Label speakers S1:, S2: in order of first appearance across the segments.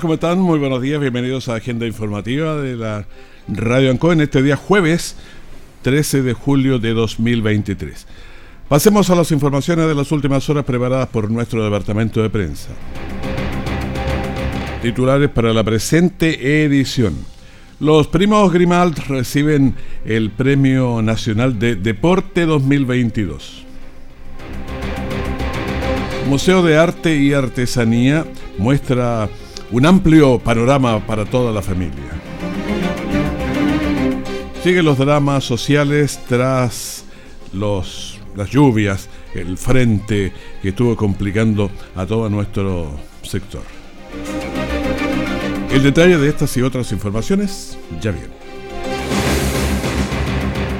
S1: ¿Cómo están? Muy buenos días, bienvenidos a Agenda Informativa de la Radio Anco en este día jueves 13 de julio de 2023. Pasemos a las informaciones de las últimas horas preparadas por nuestro departamento de prensa. Titulares para la presente edición. Los primos Grimald reciben el Premio Nacional de Deporte 2022. Museo de Arte y Artesanía muestra un amplio panorama para toda la familia. Siguen los dramas sociales tras los, las lluvias, el frente que estuvo complicando a todo nuestro sector. El detalle de estas y otras informaciones ya viene.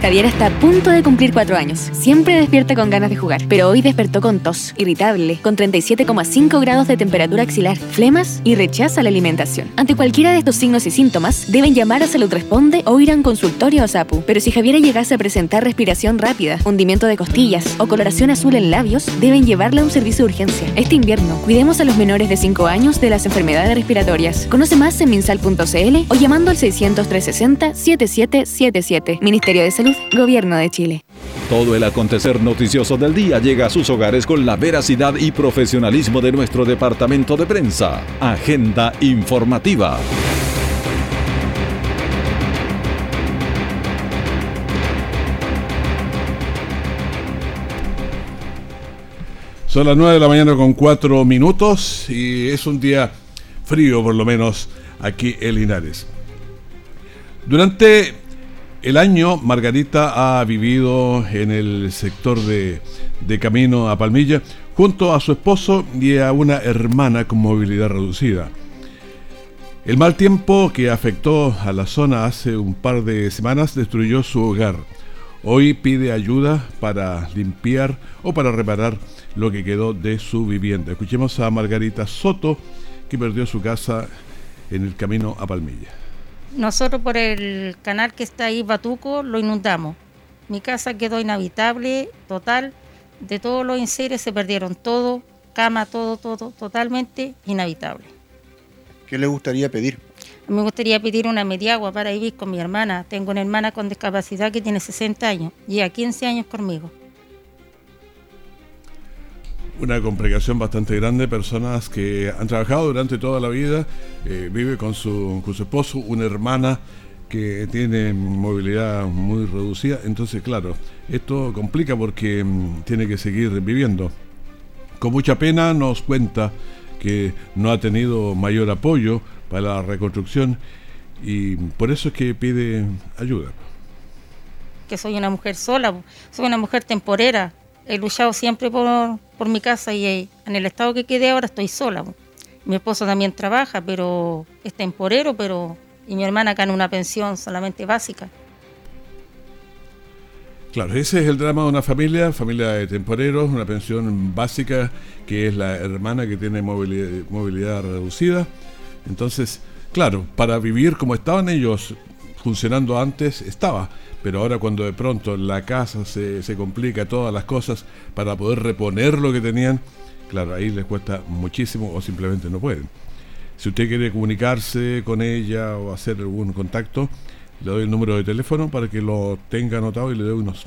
S2: Javier está a punto de cumplir cuatro años. Siempre despierta con ganas de jugar, pero hoy despertó con tos, irritable, con 37,5 grados de temperatura axilar, flemas y rechaza la alimentación. Ante cualquiera de estos signos y síntomas, deben llamar a Salud Responde o ir a un consultorio o SAPU. Pero si Javiera llegase a presentar respiración rápida, hundimiento de costillas o coloración azul en labios, deben llevarla a un servicio de urgencia. Este invierno, cuidemos a los menores de 5 años de las enfermedades respiratorias. Conoce más en minsal.cl o llamando al 600 360 7777. Ministerio de Salud Gobierno de Chile.
S3: Todo el acontecer noticioso del día llega a sus hogares con la veracidad y profesionalismo de nuestro departamento de prensa. Agenda informativa.
S1: Son las 9 de la mañana con 4 minutos y es un día frío por lo menos aquí en Linares. Durante el año, Margarita ha vivido en el sector de, Camino a Palmilla junto a su esposo y a una hermana con movilidad reducida. El mal tiempo que afectó a la zona hace un par de semanas destruyó su hogar. Hoy pide ayuda para limpiar o para reparar lo que quedó de su vivienda. Escuchemos a Margarita Soto, que perdió su casa en el camino a Palmilla
S4: nosotros por el canal que está ahí, Batuco, lo inundamos. Mi casa quedó inhabitable, total. De todos los enseres se perdieron todo, cama, todo, todo, totalmente inhabitable.
S5: ¿Qué le gustaría pedir?
S4: Me gustaría pedir una mediagua para vivir con mi hermana. Tengo una hermana con discapacidad que tiene 60 años, lleva 15 años conmigo
S1: una complicación bastante grande, personas que han trabajado durante toda la vida, eh, vive con su, con su esposo, una hermana que tiene movilidad muy reducida, entonces claro, esto complica porque mm, tiene que seguir viviendo. Con mucha pena nos cuenta que no ha tenido mayor apoyo para la reconstrucción y por eso es que pide ayuda.
S4: Que soy una mujer sola, soy una mujer temporera, he luchado siempre por, por mi casa y eh, en el estado que quedé ahora estoy sola. Mi esposo también trabaja, pero es temporero, pero y mi hermana gana una pensión solamente básica.
S1: Claro, ese es el drama de una familia, familia de temporeros, una pensión básica que es la hermana que tiene movilidad, movilidad reducida. Entonces, claro, para vivir como estaban ellos funcionando antes, estaba, pero ahora cuando de pronto la casa se, se complica, todas las cosas, para poder reponer lo que tenían, claro, ahí les cuesta muchísimo o simplemente no pueden. Si usted quiere comunicarse con ella o hacer algún contacto, le doy el número de teléfono para que lo tenga anotado y le doy unos,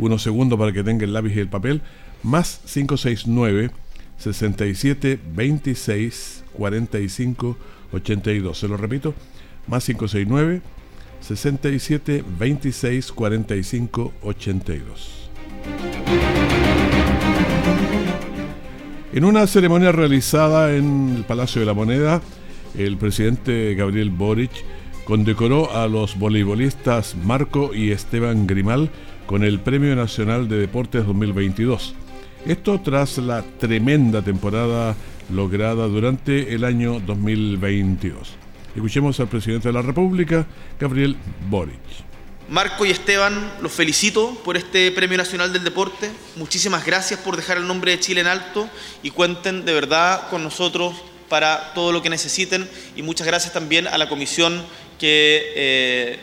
S1: unos segundos para que tenga el lápiz y el papel. Más 569 67 26 45 82. Se lo repito, más 569 67 26 45 82. En una ceremonia realizada en el Palacio de la Moneda, el presidente Gabriel Boric condecoró a los voleibolistas Marco y Esteban Grimal con el Premio Nacional de Deportes 2022. Esto tras la tremenda temporada lograda durante el año 2022. Escuchemos al presidente de la República, Gabriel Boric.
S6: Marco y Esteban, los felicito por este Premio Nacional del Deporte. Muchísimas gracias por dejar el nombre de Chile en alto y cuenten de verdad con nosotros para todo lo que necesiten. Y muchas gracias también a la comisión que eh,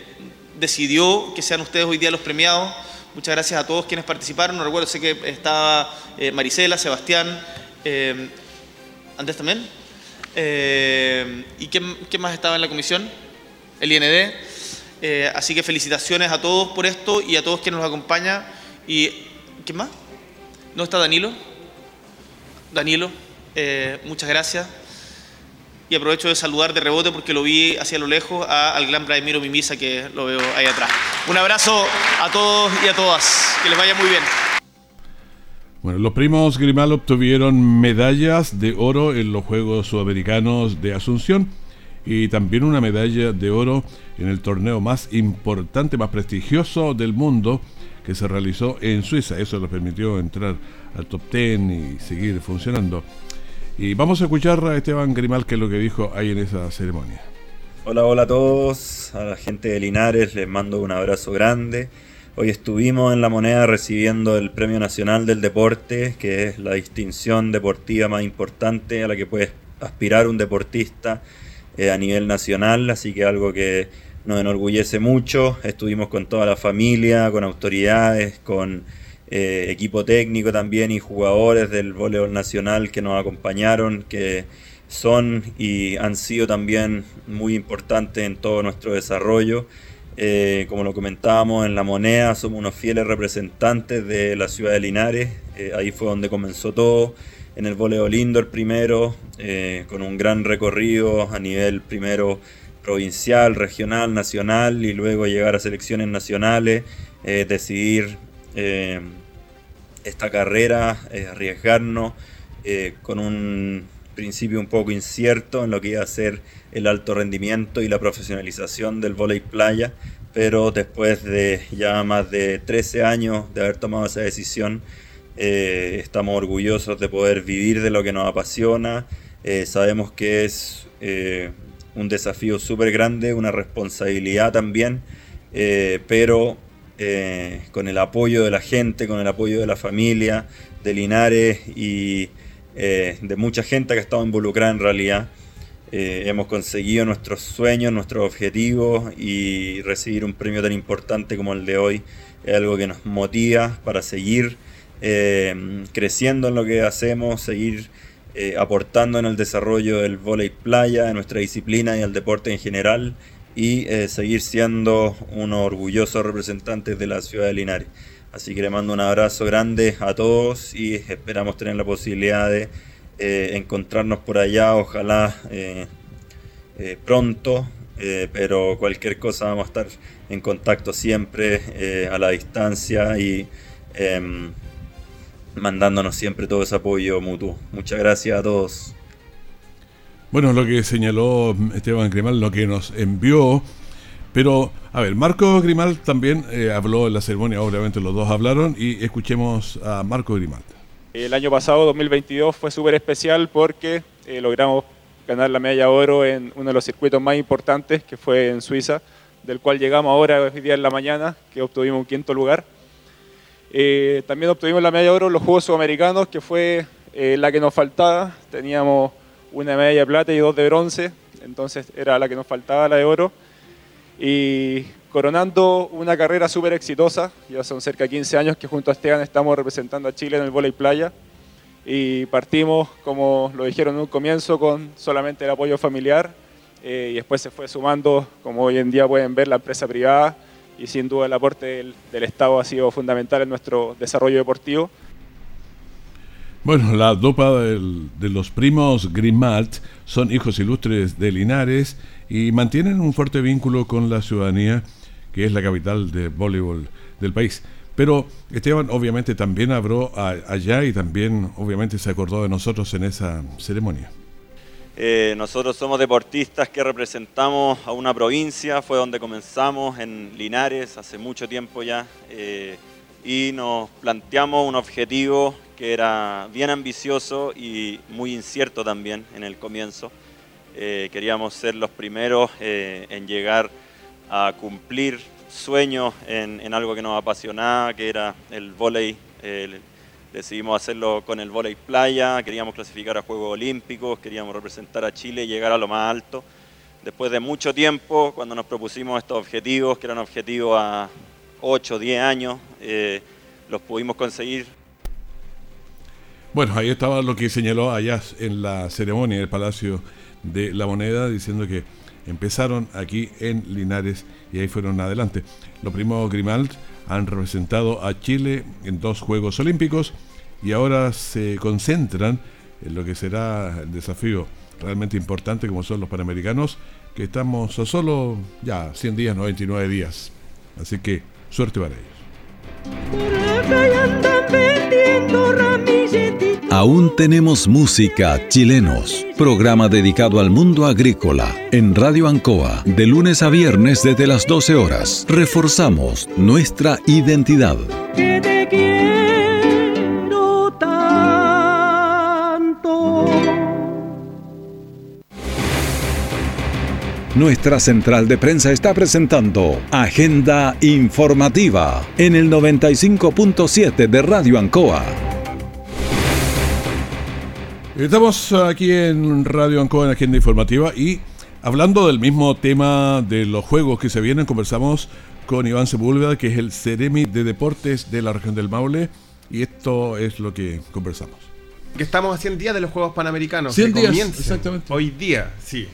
S6: decidió que sean ustedes hoy día los premiados. Muchas gracias a todos quienes participaron. No recuerdo, sé que estaba eh, Marisela, Sebastián, eh, Andrés también. ¿Y qué más estaba en la comisión? El IND. Eh, así que felicitaciones a todos por esto y a todos quienes nos acompañan. ¿Y quién más? ¿No está Danilo? Danilo, eh, muchas gracias. Y aprovecho de saludar de rebote porque lo vi hacia lo lejos al gran Vladimiro Mimisa que lo veo ahí atrás. Un abrazo a todos y a todas. Que les vaya muy bien.
S1: Bueno, los primos Grimal obtuvieron medallas de oro en los Juegos Sudamericanos de Asunción y también una medalla de oro en el torneo más importante, más prestigioso del mundo que se realizó en Suiza. Eso les permitió entrar al top 10 y seguir funcionando. Y vamos a escuchar a Esteban Grimal, que es lo que dijo ahí en esa ceremonia.
S7: Hola, hola a todos, a la gente de Linares les mando un abrazo grande. Hoy estuvimos en La Moneda recibiendo el Premio Nacional del Deporte, que es la distinción deportiva más importante a la que puede aspirar un deportista eh, a nivel nacional, así que algo que nos enorgullece mucho. Estuvimos con toda la familia, con autoridades, con eh, equipo técnico también y jugadores del voleibol nacional que nos acompañaron, que son y han sido también muy importantes en todo nuestro desarrollo. Eh, como lo comentábamos en La Moneda, somos unos fieles representantes de la ciudad de Linares, ahí fue donde comenzó todo. En el voleibol indoor primero, eh, con un gran recorrido a nivel primero provincial, regional, nacional y luego llegar a selecciones nacionales, eh, decidir eh, esta carrera, arriesgarnos con un principio un poco incierto en lo que iba a ser el alto rendimiento y la profesionalización del voleibol playa, pero después de ya más de 13 años de haber tomado esa decisión, eh, estamos orgullosos de poder vivir de lo que nos apasiona. Eh, sabemos que es eh, un desafío súper grande, una responsabilidad también, pero con el apoyo de la gente, con el apoyo de la familia, de Linares y de mucha gente que ha estado involucrada en realidad. hemos conseguido nuestros sueños, nuestros objetivos y recibir un premio tan importante como el de hoy es algo que nos motiva para seguir eh, creciendo en lo que hacemos, seguir eh, aportando en el desarrollo del volei playa, de nuestra disciplina y el deporte en general, y eh, seguir siendo unos orgullosos representantes de la ciudad de Linares. Así que le mando un abrazo grande a todos y esperamos tener la posibilidad de encontrarnos por allá, ojalá pronto, pero cualquier cosa vamos a estar en contacto siempre a la distancia y em, mandándonos siempre todo ese apoyo mutuo. Muchas gracias a todos.
S1: Bueno, lo que señaló Esteban Grimal, lo que nos envió, pero a ver, Marco Grimal también eh, habló en la ceremonia, obviamente los dos hablaron, y escuchemos a Marco Grimal.
S8: El año pasado, 2022, fue súper especial porque eh, logramos ganar la medalla de oro en uno de los circuitos más importantes, que fue en Suiza, del cual llegamos ahora, hoy día en la mañana, que obtuvimos un quinto lugar. Eh, también obtuvimos la medalla de oro en los Juegos Sudamericanos, que fue la que nos faltaba. Teníamos una medalla de plata y dos de bronce, entonces era la que nos faltaba, la de oro. Y coronando una carrera súper exitosa, ya son cerca de 15 años que junto a Esteban estamos representando a Chile en el voleibol playa. Y partimos, como lo dijeron en un comienzo, con solamente el apoyo familiar. Eh, y después se fue sumando, como hoy en día pueden ver, la empresa privada y sin duda el aporte del, Estado ha sido fundamental en nuestro desarrollo deportivo.
S1: Bueno, la dupla de los primos Grimalt son hijos ilustres de Linares y mantienen un fuerte vínculo con la ciudadanía, que es la capital de voleibol del país. Pero Esteban obviamente también habló allá y también obviamente se acordó de nosotros en esa ceremonia.
S7: Eh, nosotros somos deportistas que representamos a una provincia, fue donde comenzamos en Linares hace mucho tiempo ya, eh, y nos planteamos un objetivo que era bien ambicioso y muy incierto también en el comienzo. Eh, queríamos ser los primeros eh, en llegar a cumplir sueños en, algo que nos apasionaba, que era el vóley. decidimos hacerlo con el vóley playa, queríamos clasificar a Juegos Olímpicos, queríamos representar a Chile y llegar a lo más alto. Después de mucho tiempo, cuando nos propusimos estos objetivos, que eran objetivos a 8, 10 años, eh, los pudimos conseguir.
S1: Bueno, ahí estaba lo que señaló allá en la ceremonia del Palacio de la moneda diciendo que empezaron aquí en Linares y ahí fueron adelante. Los primos Grimald han representado a Chile en dos Juegos Olímpicos y ahora se concentran en lo que será el desafío realmente importante como son los Panamericanos, que estamos a solo ya 100 días, 99 días. Así que suerte para ellos.
S3: Aún tenemos música chilenos. Programa dedicado al mundo agrícola en Radio Ancoa de lunes a viernes desde las 12 horas. Reforzamos nuestra identidad. Nuestra central de prensa está presentando Agenda Informativa en el 95.7 de Radio Ancoa.
S1: Estamos aquí en Radio Ancoa en Agenda Informativa y hablando del mismo tema de los juegos que se vienen, conversamos con Iván Sepúlveda, que es el Ceremi de Deportes de la región del Maule, y esto es lo que conversamos.
S9: Que estamos a 100 días de los Juegos Panamericanos.
S1: 100 días, exactamente.
S9: Hoy día, sí.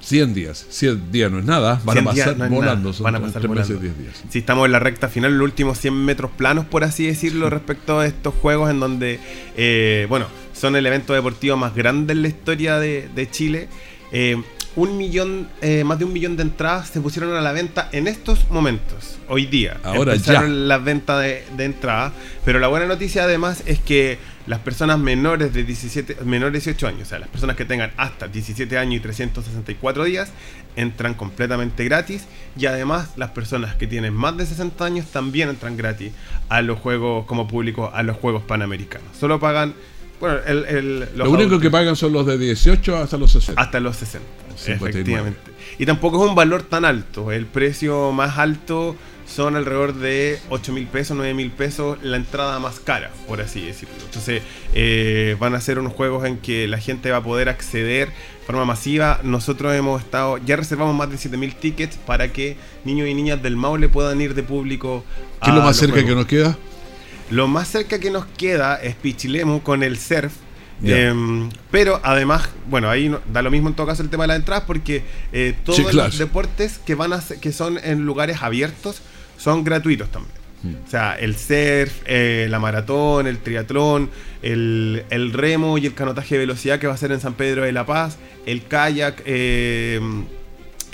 S1: 100 días. 100 días no es nada. Van a pasar volando.
S9: Van a pasar volando. días. Sí, estamos en la recta final, los últimos 100 metros planos, por así decirlo, respecto a estos juegos en donde, eh, bueno, son el evento deportivo más grande en la historia de, Chile. Eh, un millón, eh, más de un millón de entradas se pusieron a la venta en estos momentos, hoy día.
S1: Ahora Empezaron
S9: ya. las ventas de, de entrada. Pero la buena noticia además es que las personas menores de 17, menores 18 años, o sea, las personas que tengan hasta 17 años y 364 días, entran completamente gratis. Y además, las personas que tienen más de 60 años también entran gratis a los juegos como público, a los juegos panamericanos. Solo pagan. Bueno, el,
S1: Lo único que pagan son los de 18 hasta los 60.
S9: Hasta los 60. Efectivamente. Y tampoco es un valor tan alto. El precio más alto son alrededor de 8 mil pesos, 9 mil pesos la entrada más cara, por así decirlo. Entonces eh, van a ser unos juegos en que la gente va a poder acceder de forma masiva. Nosotros hemos estado, ya reservamos más de 7 mil tickets para que niños y niñas del Maule puedan ir de público.
S1: ¿Qué es lo más cerca que nos queda?
S9: Lo más cerca que nos queda es Pichilemu con el surf. Em, pero además, bueno, ahí da lo mismo en todo caso el tema de las entradas porque eh, todos los deportes que van a que son en lugares abiertos son gratuitos también. Hmm. O sea, el surf, eh, la maratón, el triatlón, el, remo y el canotaje de velocidad que va a ser en San Pedro de la Paz, el kayak eh,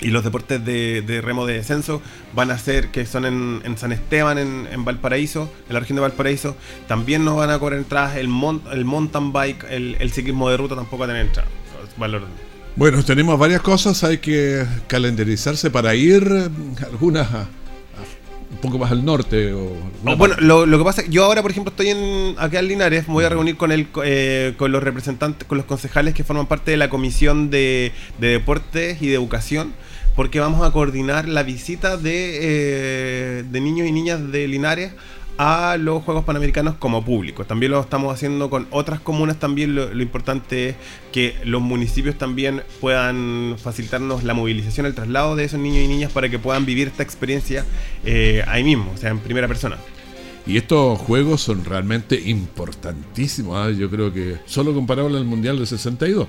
S9: y los deportes de, remo de descenso van a ser, que son en, San Esteban, en, Valparaíso, en la región de Valparaíso. También nos van a cobrar entradas el, el mountain bike, el, ciclismo de ruta tampoco va a tener entradas. Valor.
S1: Bueno, tenemos varias cosas, hay que calendarizarse para ir, algunas un poco más al norte. O
S9: oh, bueno, lo, que pasa, yo ahora, por ejemplo, estoy en, acá en Linares, me voy a reunir con el, eh, con los representantes, con los concejales que forman parte de la Comisión de, de Deportes y de Educación, porque vamos a coordinar la visita de, eh, de niños y niñas de Linares a los Juegos Panamericanos como público. También lo estamos haciendo con otras comunas también. Lo, importante es que los municipios también puedan facilitarnos la movilización, el traslado de esos niños y niñas para que puedan vivir esta experiencia eh, ahí mismo, o sea, en primera persona.
S1: Y estos juegos son realmente importantísimos. ¿ah? Yo creo que solo comparable al Mundial de 62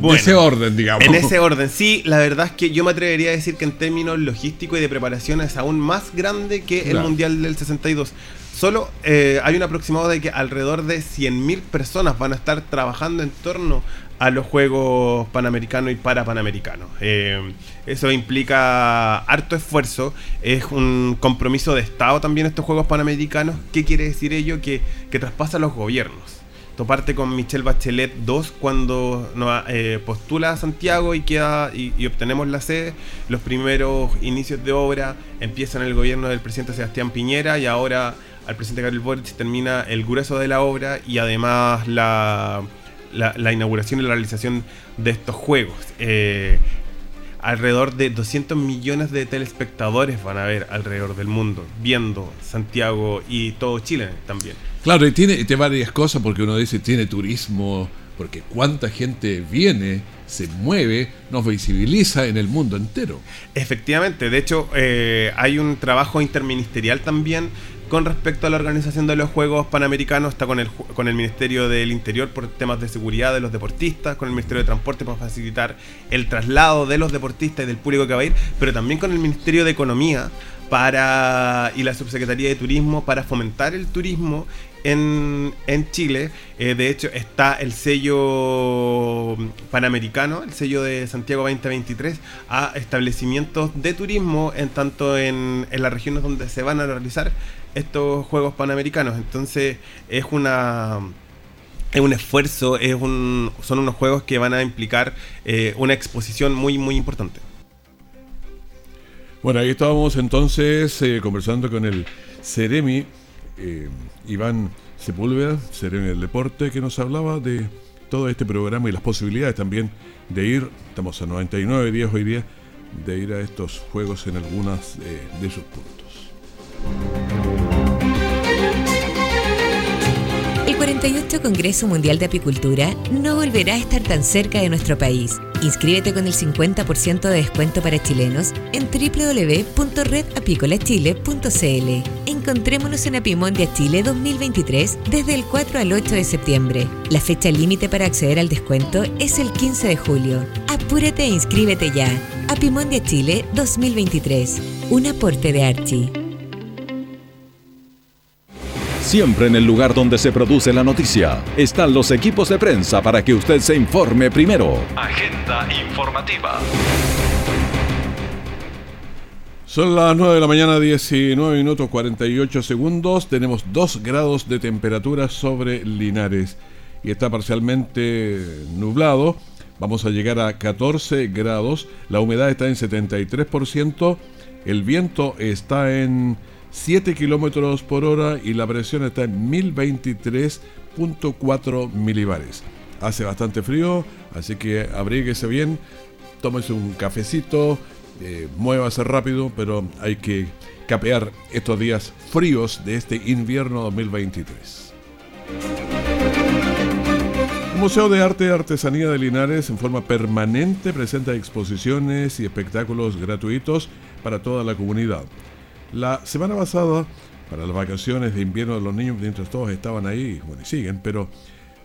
S9: en ese orden, digamos. En ese orden, sí, la verdad es que yo me atrevería a decir que en términos logísticos y de preparación es aún más grande que el Mundial del 62. Solo eh, hay un aproximado de que alrededor de 100.000 personas van a estar trabajando en torno a los Juegos Panamericanos y Parapanamericanos. Eh, eso implica harto esfuerzo, es un compromiso de Estado también estos Juegos Panamericanos. ¿Qué quiere decir ello? Que, que traspasa a los gobiernos toparte con Michelle Bachelet 2 cuando nos eh, postula a Santiago y queda y, obtenemos la sede. Los primeros inicios de obra empiezan el gobierno del presidente Sebastián Piñera y ahora al presidente Gabriel Boric termina el grueso de la obra y además la, la, inauguración y la realización de estos juegos. Eh, alrededor de 200 millones de telespectadores van a ver alrededor del mundo, viendo Santiago y todo Chile también.
S1: Claro, y tiene, tiene varias cosas porque uno dice, tiene turismo, porque cuánta gente viene, se mueve, nos visibiliza en el mundo entero.
S9: Efectivamente, de hecho eh, hay un trabajo interministerial también con respecto a la organización de los Juegos Panamericanos, está con el, con el Ministerio del Interior por temas de seguridad de los deportistas, con el Ministerio de Transporte para facilitar el traslado de los deportistas y del público que va a ir, pero también con el Ministerio de Economía para y la Subsecretaría de Turismo para fomentar el turismo en, Chile. Eh, de hecho, está el sello panamericano, el sello de Santiago 2023, a establecimientos de turismo en tanto en, las regiones donde se van a realizar estos Juegos Panamericanos. Entonces es una es un esfuerzo, es son unos juegos que van a implicar eh, una exposición muy, muy importante.
S1: Bueno, ahí estábamos entonces eh, conversando con el Ceremi, eh, Iván Sepúlveda, Ceremi del Deporte, que nos hablaba de todo este programa y las posibilidades también de ir, estamos a 99 días hoy día, de ir a estos juegos en algunas de sus puntos.
S10: El 48 Congreso Mundial de Apicultura no volverá a estar tan cerca de nuestro país. Inscríbete con el 50% de descuento para chilenos en www.redapicolachile.cl. Encontrémonos en Apimondia Chile 2023 desde el 4 al 8 de septiembre. La fecha límite para acceder al descuento es el 15 de julio. Apúrate e inscríbete ya. Apimondia Chile 2023. Un aporte de Archie.
S3: Siempre en el lugar donde se produce la noticia están los equipos de prensa para que usted se informe primero. Agenda informativa.
S1: Son las 9 de la mañana, 19 minutos 48 segundos. Tenemos 2 grados de temperatura sobre Linares y está parcialmente nublado. Vamos a llegar a 14 grados. La humedad está en 73%. El viento está en 7 kilómetros por hora y la presión está en 1023.4 milibares. Hace bastante frío, así que abríguese bien, tómese un cafecito, eh, rápido, pero hay que capear estos días fríos de este invierno 2023. El Museo de Arte y Artesanía de Linares en forma permanente presenta exposiciones y espectáculos gratuitos para toda la comunidad. La semana pasada, para las vacaciones de invierno de los niños, mientras todos estaban ahí, bueno, y siguen, pero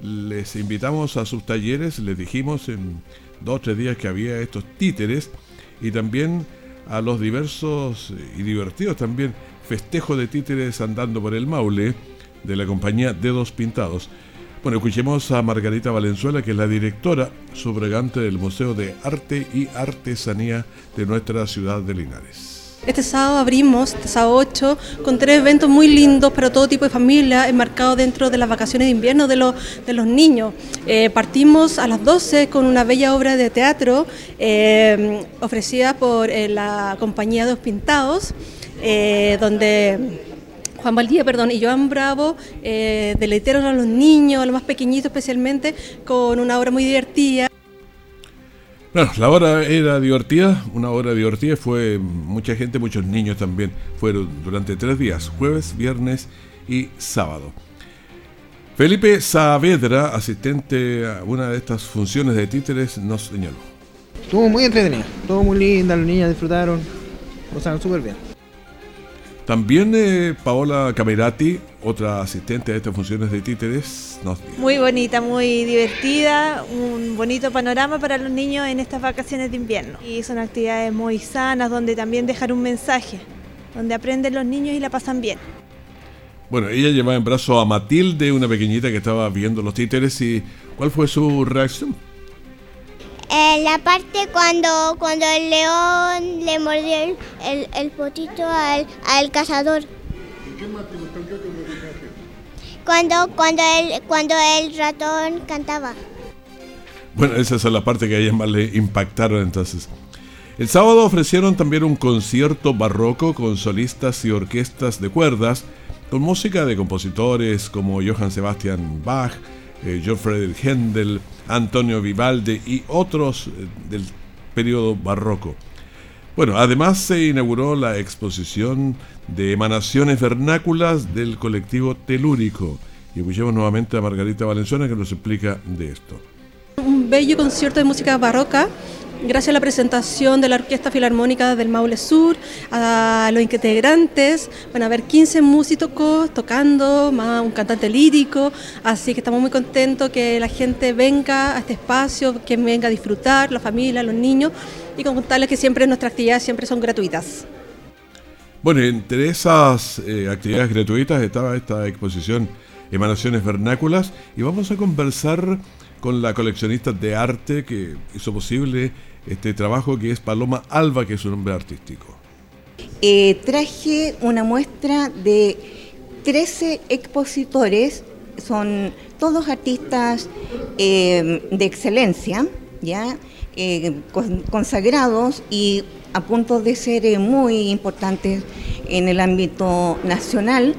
S1: les invitamos a sus talleres, les dijimos en dos o tres días que había estos títeres y también a los diversos y divertidos también festejos de títeres andando por el Maule de la compañía Dedos Pintados. Bueno, escuchemos a Margarita Valenzuela, que es la directora subrogante del Museo de Arte y Artesanía de nuestra ciudad de Linares.
S11: Este sábado abrimos, este sábado 8, con tres eventos muy lindos para todo tipo de familia, enmarcados dentro de las vacaciones de invierno de los, niños. Eh, partimos a las 12 con una bella obra de teatro eh, ofrecida por eh, la compañía Dos Pintados, donde Juan Valdía, perdón, y Joan Bravo deleitaron a los niños, a los más pequeñitos especialmente, con una obra muy divertida.
S1: Bueno, la hora era divertida, una hora divertida, fue mucha gente, muchos niños también, fueron durante tres días, jueves, viernes y sábado. Felipe Saavedra, asistente a una de estas funciones de títeres, nos señaló.
S12: Estuvo muy entretenida, estuvo muy linda, los niños disfrutaron, pasaron súper bien.
S1: También eh, Paola Camerati, otra asistente de estas funciones de títeres, nos dijo.
S13: Muy bonita, muy divertida, un bonito panorama para los niños en estas vacaciones de invierno. Y son actividades muy sanas donde también dejar un mensaje, donde aprenden los niños y la pasan bien.
S1: Bueno, ella llevaba en brazo a Matilde, una pequeñita que estaba viendo los títeres y ¿cuál fue su reacción?
S14: Eh, la parte cuando, cuando el león le mordió el, el, potito al, al cazador. ¿Qué más te gustó? ¿Qué cuando, cuando, el, cuando el ratón cantaba.
S1: Bueno, esa es la parte que a ella más le impactaron entonces. El sábado ofrecieron también un concierto barroco con solistas y orquestas de cuerdas con música de compositores como Johann Sebastian Bach, eh, John Friedrich Händel, Antonio Vivaldi y otros eh, del periodo barroco. Bueno, además se inauguró la exposición de emanaciones vernáculas del colectivo telúrico. Y escuchemos nuevamente a Margarita Valenzuela que nos explica de esto.
S11: Un bello concierto de música barroca gracias a la presentación de la Orquesta Filarmónica del Maule Sur, a los integrantes, van a haber 15 músicos tocando, más un cantante lírico, así que estamos muy contentos que la gente venga a este espacio, que venga a disfrutar, la familia, los niños, y contarles que siempre nuestras actividades siempre son gratuitas.
S1: Bueno, entre esas eh, actividades gratuitas estaba esta exposición Emanaciones Vernáculas y vamos a conversar con la coleccionista de arte que hizo posible este trabajo que es Paloma Alba, que es su nombre artístico.
S15: Eh, traje una muestra de 13 expositores, son todos artistas eh, de excelencia, ¿ya? Eh, consagrados y a punto de ser muy importantes en el ámbito nacional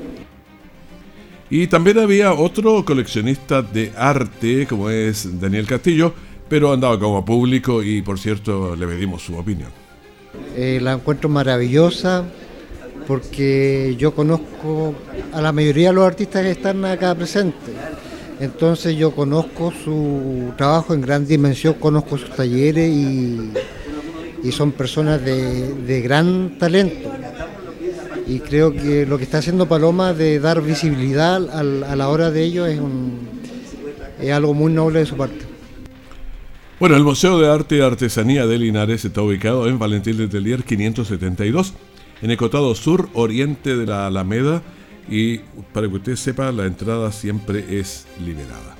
S1: y también había otro coleccionista de arte, como es Daniel Castillo, pero andaba como público y por cierto le pedimos su opinión.
S16: Eh, la encuentro maravillosa porque yo conozco a la mayoría de los artistas que están acá presentes. Entonces yo conozco su trabajo en gran dimensión, conozco sus talleres y, son personas de, de gran talento y creo que lo que está haciendo Paloma de dar visibilidad a la hora de ello es, es algo muy noble de su parte.
S1: Bueno, el Museo de Arte y Artesanía de Linares está ubicado en Valentín de Telier 572, en el cotado sur oriente de la Alameda y para que usted sepa, la entrada siempre es liberada.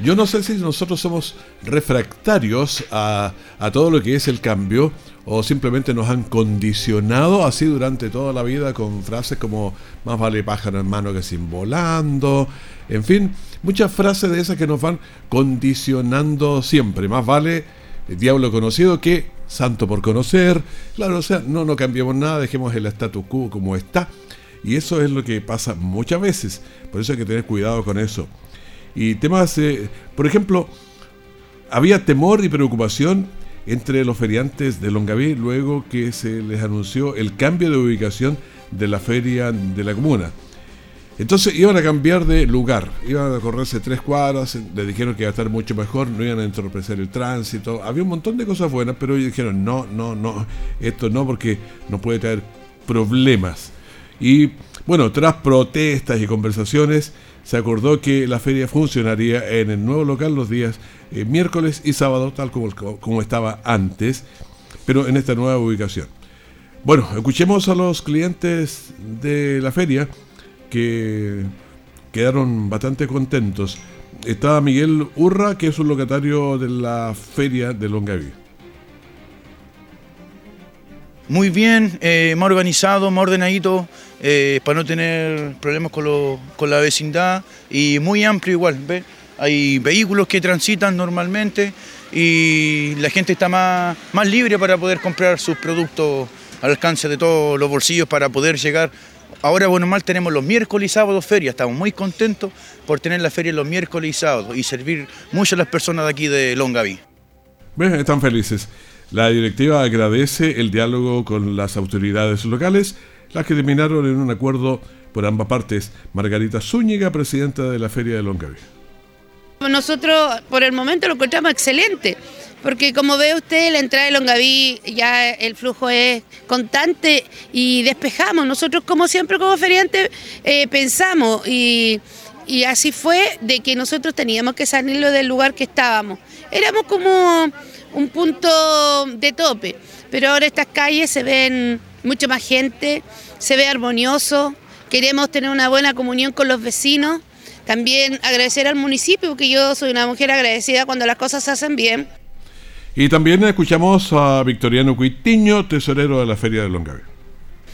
S1: Yo no sé si nosotros somos refractarios a, todo lo que es el cambio o simplemente nos han condicionado así durante toda la vida con frases como más vale pájaro en mano que sin volando, en fin, muchas frases de esas que nos van condicionando siempre. Más vale el diablo conocido que santo por conocer. Claro, o sea, no, no cambiamos nada, dejemos el status quo como está. Y eso es lo que pasa muchas veces. Por eso hay que tener cuidado con eso. Y temas, eh, por ejemplo, había temor y preocupación entre los feriantes de Longaví luego que se les anunció el cambio de ubicación de la feria de la comuna. Entonces iban a cambiar de lugar, iban a correrse tres cuadras, le dijeron que iba a estar mucho mejor, no iban a entorpecer el tránsito, había un montón de cosas buenas, pero ellos dijeron no, no, no, esto no porque nos puede traer problemas. Y bueno, tras protestas y conversaciones, se acordó que la feria funcionaría en el nuevo local los días eh, miércoles y sábado, tal como, estaba antes, pero en esta nueva ubicación. Bueno, escuchemos a los clientes de la feria que quedaron bastante contentos. Está Miguel Urra, que es un locatario de la feria de Longaví.
S17: Muy bien, eh, más organizado, más ordenadito. Eh, para no tener problemas con, la vecindad y muy amplio igual. Hay vehículos que transitan normalmente y la gente está más, más libre para poder comprar sus productos al alcance de todos los bolsillos para poder llegar. Ahora, bueno, mal tenemos los miércoles y sábados feria, estamos muy contentos por tener la feria los miércoles y sábados y servir mucho a las personas de aquí de Longaví.
S1: Están felices. La directiva agradece el diálogo con las autoridades locales las que terminaron en un acuerdo por ambas partes. Margarita Zúñiga, presidenta de la Feria de Longaví.
S18: Nosotros por el momento lo encontramos excelente, porque como ve usted, la entrada de Longaví ya el flujo es constante y despejamos. Nosotros como siempre como feriantes eh, pensamos y, y así fue de que nosotros teníamos que salirlo del lugar que estábamos. Éramos como un punto de tope, pero ahora estas calles se ven mucho más gente, se ve armonioso, queremos tener una buena comunión con los vecinos, también agradecer al municipio, porque yo soy una mujer agradecida cuando las cosas se hacen bien.
S1: Y también escuchamos a Victoriano Cuitiño, tesorero de la Feria de Longaví.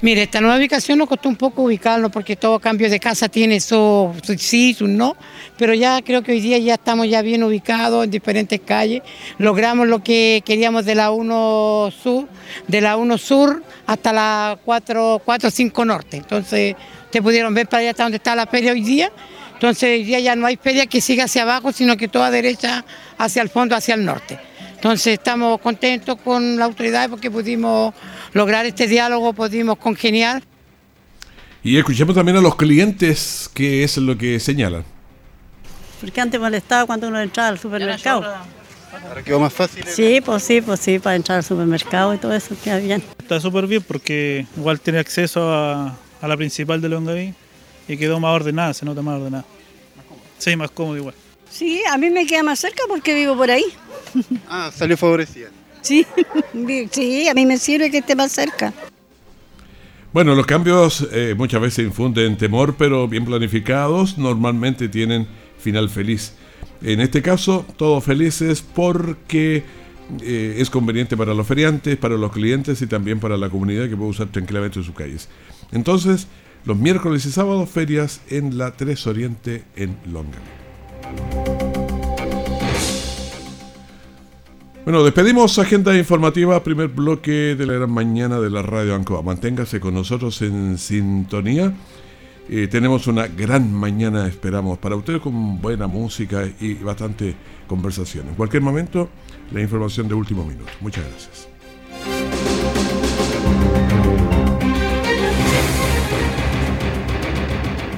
S19: Mire, esta nueva ubicación nos costó un poco ubicarlo porque todo cambio de casa tiene su, sí, su no, pero ya creo que hoy día ya estamos ya bien ubicados en diferentes calles. Logramos lo que queríamos de la 1 Sur, de la 1 Sur hasta la 4, 4 5 Norte. Entonces, ustedes pudieron ver para allá hasta donde está la feria hoy día. Entonces, hoy día ya no hay feria que siga hacia abajo, sino que toda derecha hacia el fondo, hacia el norte. Entonces estamos contentos con la autoridad porque pudimos lograr este diálogo, pudimos congeniar.
S1: Y escuchemos también a los clientes qué es lo que señalan.
S20: Porque antes molestaba cuando uno entraba al supermercado.
S5: ¿Ahora quedó más fácil?
S20: Sí, pues sí, pues sí, para entrar al supermercado y todo eso queda bien.
S21: Está súper bien porque igual tiene acceso a, la principal de Longaví y quedó más ordenada, se nota más ordenada. Sí, más cómodo igual.
S20: Sí, a mí me queda más cerca porque vivo por ahí.
S5: Ah, salió favorecida.
S20: Sí, sí, a mí me sirve que esté más cerca.
S1: Bueno, los cambios eh, muchas veces infunden temor, pero bien planificados normalmente tienen final feliz. En este caso, todos felices porque eh, es conveniente para los feriantes, para los clientes y también para la comunidad que puede usar tranquilamente sus calles. Entonces, los miércoles y sábados, ferias en la 3 Oriente en Longa. Bueno, despedimos agenda informativa, primer bloque de la gran mañana de la radio Ancoa. Manténgase con nosotros en sintonía. Eh, tenemos una gran mañana, esperamos, para ustedes con buena música y bastante conversación. En cualquier momento, la información de último minuto. Muchas gracias.